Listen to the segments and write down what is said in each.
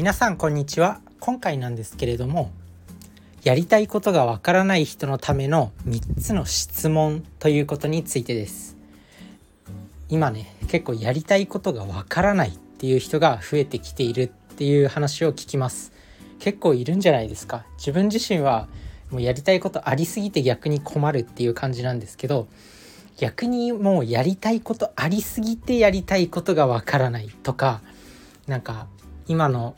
皆さんこんにちは。今回なんですけれどもやりたいことがわからない人のための3つの質問ということについてです。今ね結構やりたいことがわからないっていう人が増えてきているっていう話を聞きます。結構いるんじゃないですか。自分自身はもうやりたいことありすぎて逆に困るっていう感じなんですけど逆にもうやりたいことありすぎてやりたいことがわからないとかなんか今の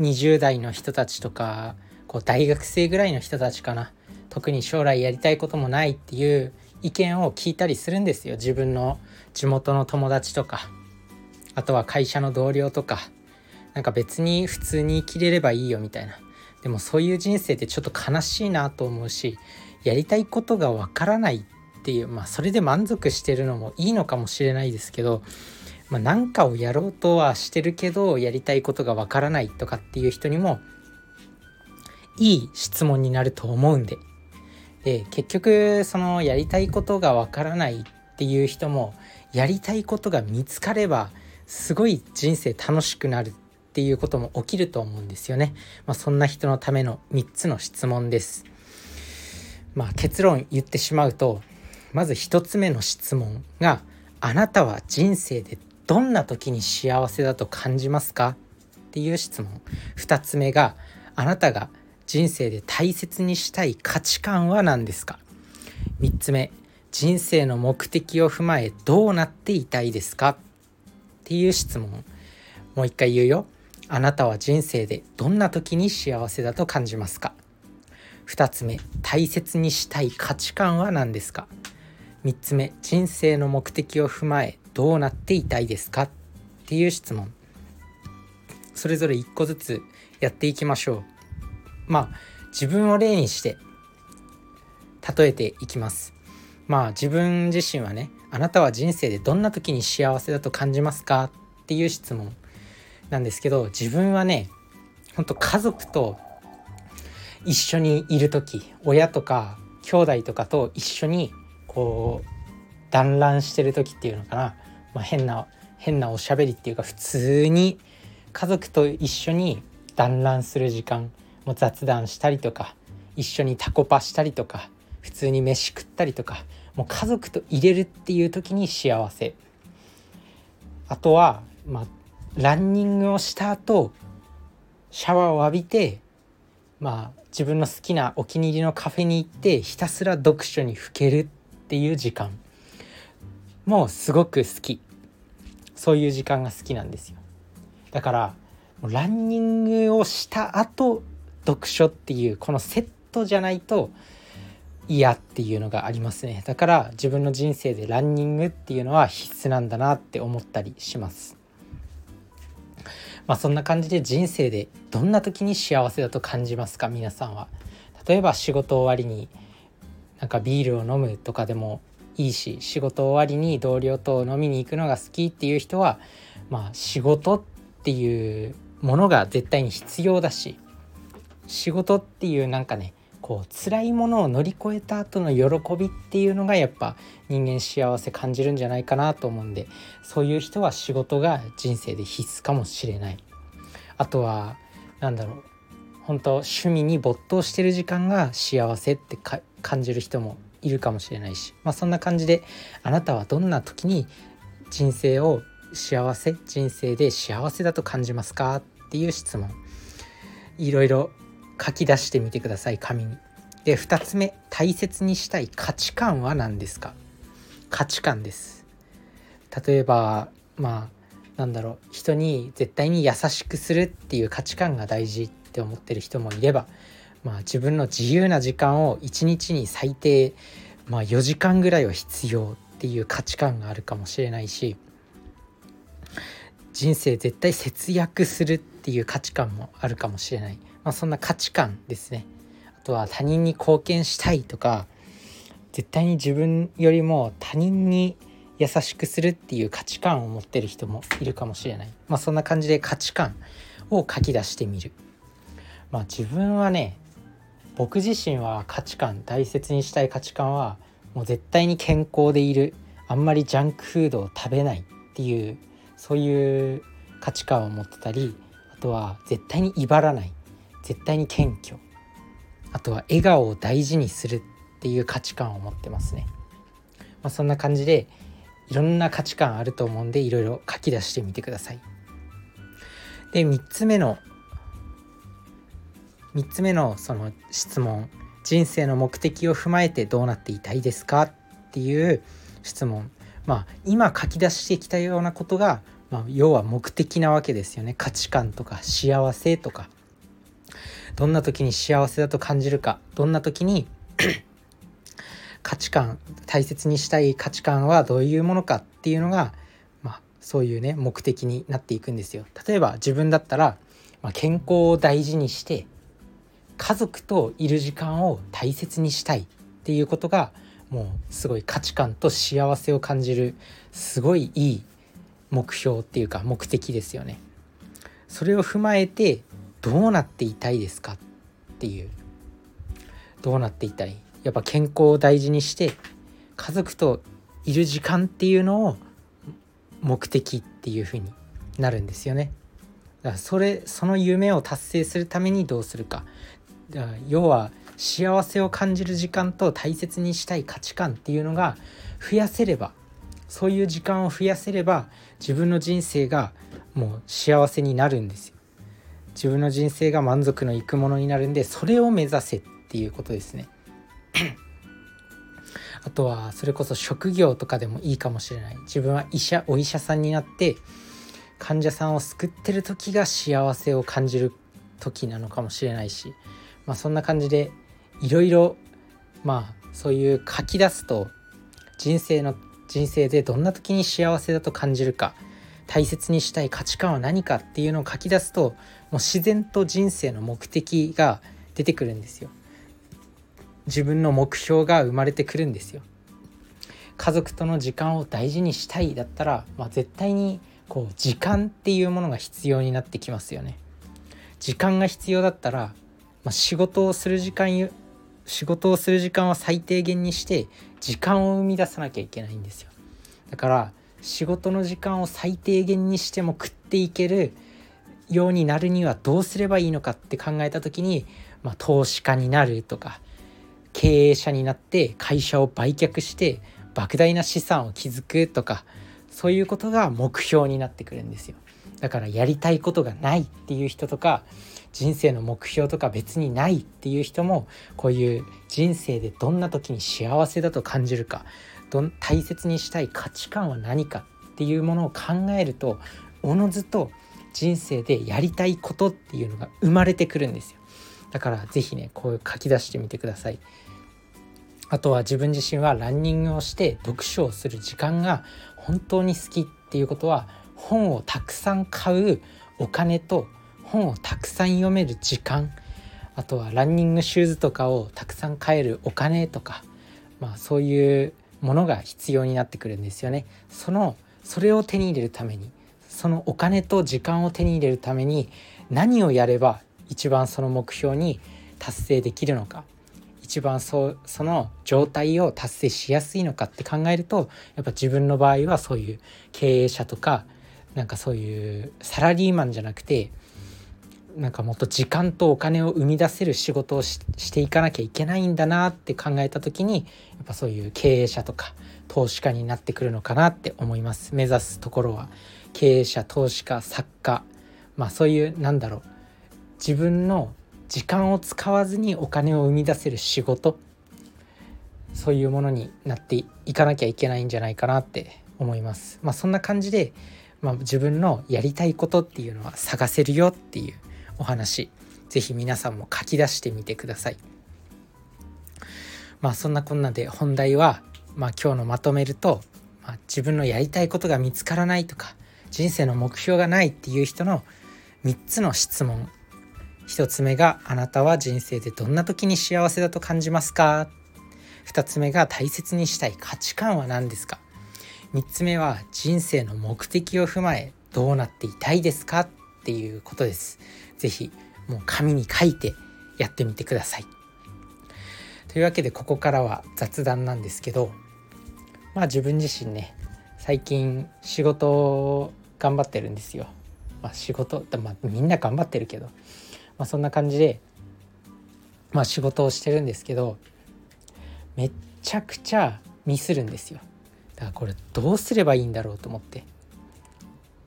20代の人たちとかこう大学生ぐらいの人たちかな。特に将来やりたいこともないっていう意見を聞いたりするんですよ。自分の地元の友達とか。あとは会社の同僚とか。なんか別に普通に生きれればいいよみたいな。でもそういう人生ってちょっと悲しいなと思うしやりたいことがわからないっていうまあそれで満足してるのもいいのかもしれないですけどまあ、何かをやろうとはしてるけどやりたいことがわからないとかっていう人にもいい質問になると思うんでで結局そのやりたいことがわからないっていう人もやりたいことが見つかればすごい人生楽しくなるっていうことも起きると思うんですよね。まあ、そんな人のための3つの質問です。まあ、結論言ってしまうとまず1つ目の質問が「あなたは人生でどんな時に幸せだと感じますか？っていう質問。2つ目があなたが人生で大切にしたい価値観は何ですか？3つ目人生の目的を踏まえどうなっていたいですか？っていう質問。もう一回言うよ。あなたは人生でどんな時に幸せだと感じますか？2つ目大切にしたい価値観は何ですか？3つ目人生の目的を踏まえどうなっていたいですか？っていう質問。それぞれ1個ずつやっていきましょう。まあ自分を例にして例えていきます。まあ自分自身はねあなたは人生でどんな時に幸せだと感じますか？っていう質問。なんですけど自分はねほんと家族と一緒にいる時親とか兄弟とかと一緒にこう団らんしてる時っていうのかな、まあ、変な変なおしゃべりっていうか普通に家族と一緒に団らんする時間。も雑談したりとか一緒にタコパしたりとか普通に飯食ったりとかもう家族と入れるっていう時に幸せ。あとはまあランニングをした後シャワーを浴びてまあ自分の好きなお気に入りのカフェに行ってひたすら読書にふけるっていう時間。もうすごく好き。そういう時間が好きなんですよ。だからランニングをした後読書っていうこのセットじゃないと嫌っていうのがありますね。だから自分の人生でランニングっていうのは必須なんだなって思ったりします。まあそんな感じで人生でどんな時に幸せだと感じますか？皆さんは。例えば仕事終わりになんかビールを飲むとかでもいいし仕事終わりに同僚と飲みに行くのが好きっていう人はまあ仕事っていうものが絶対に必要だし仕事っていうなんかねこう辛いものを乗り越えた後の喜びっていうのがやっぱ人間幸せ感じるんじゃないかなと思うんでそういう人は仕事が人生で必須かもしれない。あとは何だろう本当趣味に没頭してる時間が幸せって感じる人もいるかもしれないし、まあ、そんな感じであなたはどんな時に人生を幸せ人生で幸せだと感じますか？っていう質問いろいろ書き出してみてください紙に。で2つ目大切にしたい価値観は何ですか？価値観です。例えばまあなんだろう人に絶対に優しくするっていう価値観が大事って思ってる人もいればまあ、自分の自由な時間を1日に最低、まあ、4時間ぐらいは必要っていう価値観があるかもしれないし人生絶対節約するっていう価値観もあるかもしれない、まあ、そんな価値観ですね。あとは他人に貢献したいとか絶対に自分よりも他人に優しくするっていう価値観を持ってる人もいるかもしれない、まあ、そんな感じで価値観を書き出してみる。まあ自分はね僕自身は価値観大切にしたい価値観はもう絶対に健康でいるあんまりジャンクフードを食べないっていうそういう価値観を持ってたりあとは絶対に威張らない絶対に謙虚。あとは笑顔を大事にするっていう価値観を持ってますね、まあ、そんな感じでいろんな価値観あると思うんでいろいろ書き出してみてください。で3つ目の3つ目のその質問。人生の目的を踏まえてどうなっていたいですか？っていう質問。まあ今書き出してきたようなことが、まあ、要は目的なわけですよね。価値観とか幸せとか。どんな時に幸せだと感じるか。どんな時に 価値観大切にしたい価値観はどういうものかっていうのが、まあ、そういうね目的になっていくんですよ。例えば自分だったら、まあ、健康を大事にして家族といる時間を大切にしたいっていうことがもうすごい価値観と幸せを感じるすごいいい目標っていうか目的ですよね。それを踏まえてどうなっていたいですかっていうどうなっていたい？やっぱ健康を大事にして家族といる時間っていうのを目的っていう風になるんですよね。だからそれその夢を達成するためにどうするか要は幸せを感じる時間と大切にしたい価値観っていうのが増やせればそういう時間を増やせれば自分の人生がもう幸せになるんですよ。自分の人生が満足のいくものになるんでそれを目指せっていうことですね。あとはそれこそ職業とかでもいいかもしれない自分は医者お医者さんになって患者さんを救ってる時が幸せを感じる時なのかもしれないしまあそんな感じでいろいろまあそういう書き出すと人生の人生でどんな時に幸せだと感じるか大切にしたい価値観は何かっていうのを書き出すともう自然と人生の目的が出てくるんですよ。自分の目標が生まれてくるんですよ。家族との時間を大事にしたいだったら、まあ、絶対にこう時間っていうものが必要になってきますよね。時間が必要だったら、まあ、仕事をする時間仕事をする時間は最低限にして時間を生み出さなきゃいけないんですよ。だから仕事の時間を最低限にしても食っていけるようになるにはどうすればいいのかって考えた時に、まあ、投資家になるとか経営者になって会社を売却して莫大な資産を築くとかそういうことが目標になってくるんですよだからやりたいことがないっていう人とか人生の目標とか別にないっていう人もこういう人生でどんな時に幸せだと感じるかど大切にしたい価値観は何かっていうものを考えるとおのずと人生でやりたいことっていうのが生まれてくるんですよ。だから是非ねこう書き出してみてください。あとは自分自身はランニングをして読書をする時間が本当に好きっていうことは本をたくさん買うお金と本をたくさん読める時間あとはランニングシューズとかをたくさん買えるお金とかまあそういうものが必要になってくるんですよね。そのそれを手に入れるためにそのお金と時間を手に入れるために何をやれば一番その目標に達成できるのか一番そその状態を達成しやすいのかって考えるとやっぱ自分の場合はそういう経営者とかなんかそういうサラリーマンじゃなくてなんかもっと時間とお金を生み出せる仕事をしていかなきゃいけないんだなって考えた時にやっぱそういう経営者とか投資家になってくるのかなって思います。目指すところは。経営者投資家作家。まあそういうなんだろう。自分の時間を使わずにお金を生み出せる仕事。そういうものになっていかなきゃいけないんじゃないかなって思います。まあ、そんな感じで、まあ、自分のやりたいことっていうのは探せるよっていうお話是非皆さんも書き出してみてください。まあそんなこんなで本題は、まあ、今日のまとめると、まあ、自分のやりたいことが見つからないとか人生の目標がないっていう人の3つの質問。1つ目があなたは人生でどんな時に幸せだと感じますか？2つ目が大切にしたい価値観は何ですか？3つ目は人生の目的を踏まえどうなっていたいですか？っていうことです。是非もう紙に書いてやってみてください。というわけでここからは雑談なんですけどまあ自分自身ね最近仕事頑張ってるんですよ。まあ、仕事、まあ、みんな頑張ってるけど、まあ、そんな感じで、まあ、仕事をしてるんですけどめっちゃくちゃミスるんですよだからこれどうすればいいんだろうと思って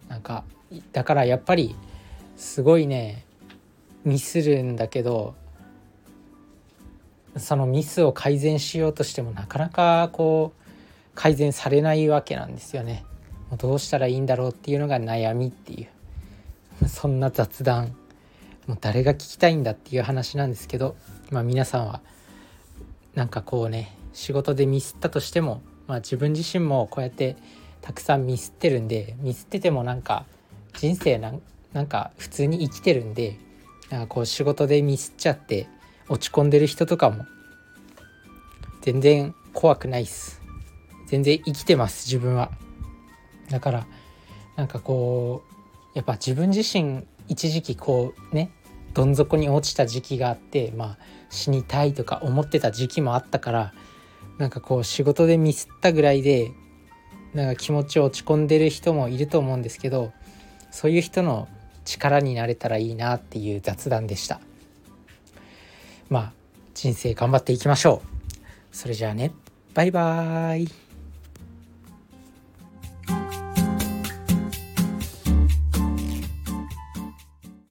なんかだからやっぱりすごいねミスるんだけどそのミスを改善しようとしてもなかなかこう改善されないわけなんですよね。もうどうしたらいいんだろうっていうのが悩みっていう そんな雑談もう誰が聞きたいんだっていう話なんですけど、まあ、皆さんはなんかこうね仕事でミスったとしても、まあ、自分自身もこうやってたくさんミスってるんでミスっててもなんか人生なんなんか普通に生きてるんでなんかこう仕事でミスっちゃって落ち込んでる人とかも全然怖くないっす。全然生きてます自分は。だからなんかこうやっぱ自分自身一時期こうねどん底に落ちた時期があってまあ死にたいとか思ってた時期もあったからなんかこう仕事でミスったぐらいでなんか気持ち落ち込んでる人もいると思うんですけどそういう人の力になれたらいいなっていう雑談でした。まあ人生頑張っていきましょう。それじゃあね。バイバーイ。